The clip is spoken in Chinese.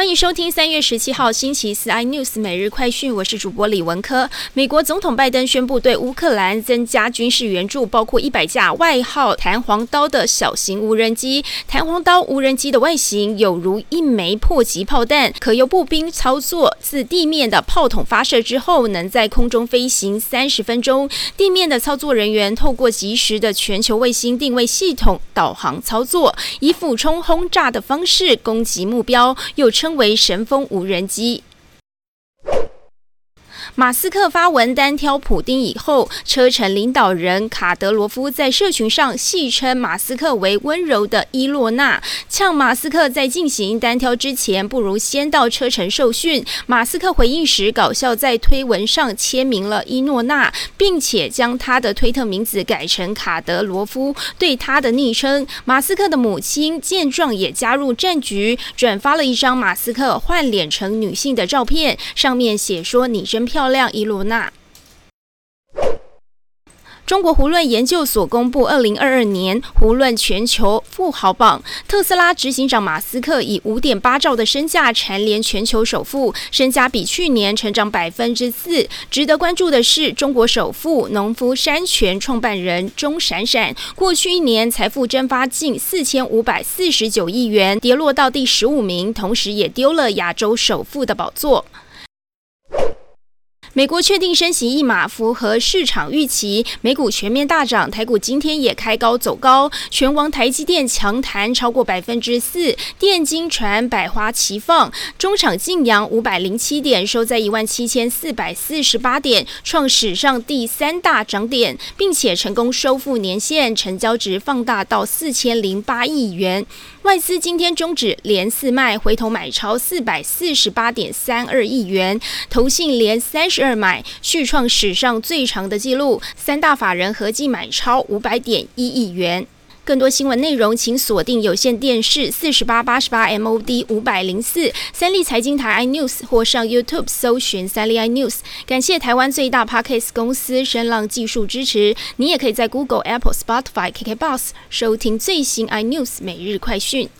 欢迎收听三月十七号星期四 iNews 每日快讯，我是主播李文科。美国总统拜登宣布对乌克兰增加军事援助，包括一百架外号“弹簧刀”的小型无人机。弹簧刀无人机的外形有如一枚迫击炮弹，可由步兵操作。自地面的炮筒发射之后，能在空中飞行三十分钟。地面的操作人员透过及时的全球卫星定位系统导航操作，以俯冲轰炸的方式攻击目标，又称。为神风无人机。马斯克发文单挑普丁以后，车臣领导人卡德罗夫在社群上戏称马斯克为温柔的伊洛娜，呛马斯克在进行单挑之前，不如先到车臣受训。马斯克回应时搞笑，在推文上签名了伊诺娜，并且将他的推特名字改成卡德罗夫，对他的昵称。马斯克的母亲见状也加入战局，转发了一张马斯克换脸成女性的照片，上面写说：“你真漂亮。”亮伊罗娜。中国胡润研究所公布二零二二年胡润全球富豪榜，特斯拉执行长马斯克以五点八兆的身价蝉联全球首富，身家比去年成长百分之四。值得关注的是，中国首富农夫山泉创办人钟闪闪，过去一年财富蒸发近四千五百四十九亿元，跌落到第十五名，同时也丢了亚洲首富的宝座。美国确定升息一码，符合市场预期，美股全面大涨，台股今天也开高走高，全王台积电强弹超过百分之四，电金传百花齐放，中场净扬五百零七点，收在一万七千四百四十八点，创史上第三大涨点，并且成功收复年线，成交值放大到四千零八亿元。外资今天终止连四卖，回头买超四百四十八点三二亿元，投信连三十二买，续创史上最长的纪录。三大法人合计买超五百点一亿元。更多新闻内容，请锁定有线电视四十八八十八 MOD 五百零四三立财经台 iNews 或上 YouTube 搜寻三立 iNews。感谢台湾最大 Podcast 公司声浪技术支持。你也可以在 Google、Apple、Spotify、KKBox 收听最新 iNews 每日快讯。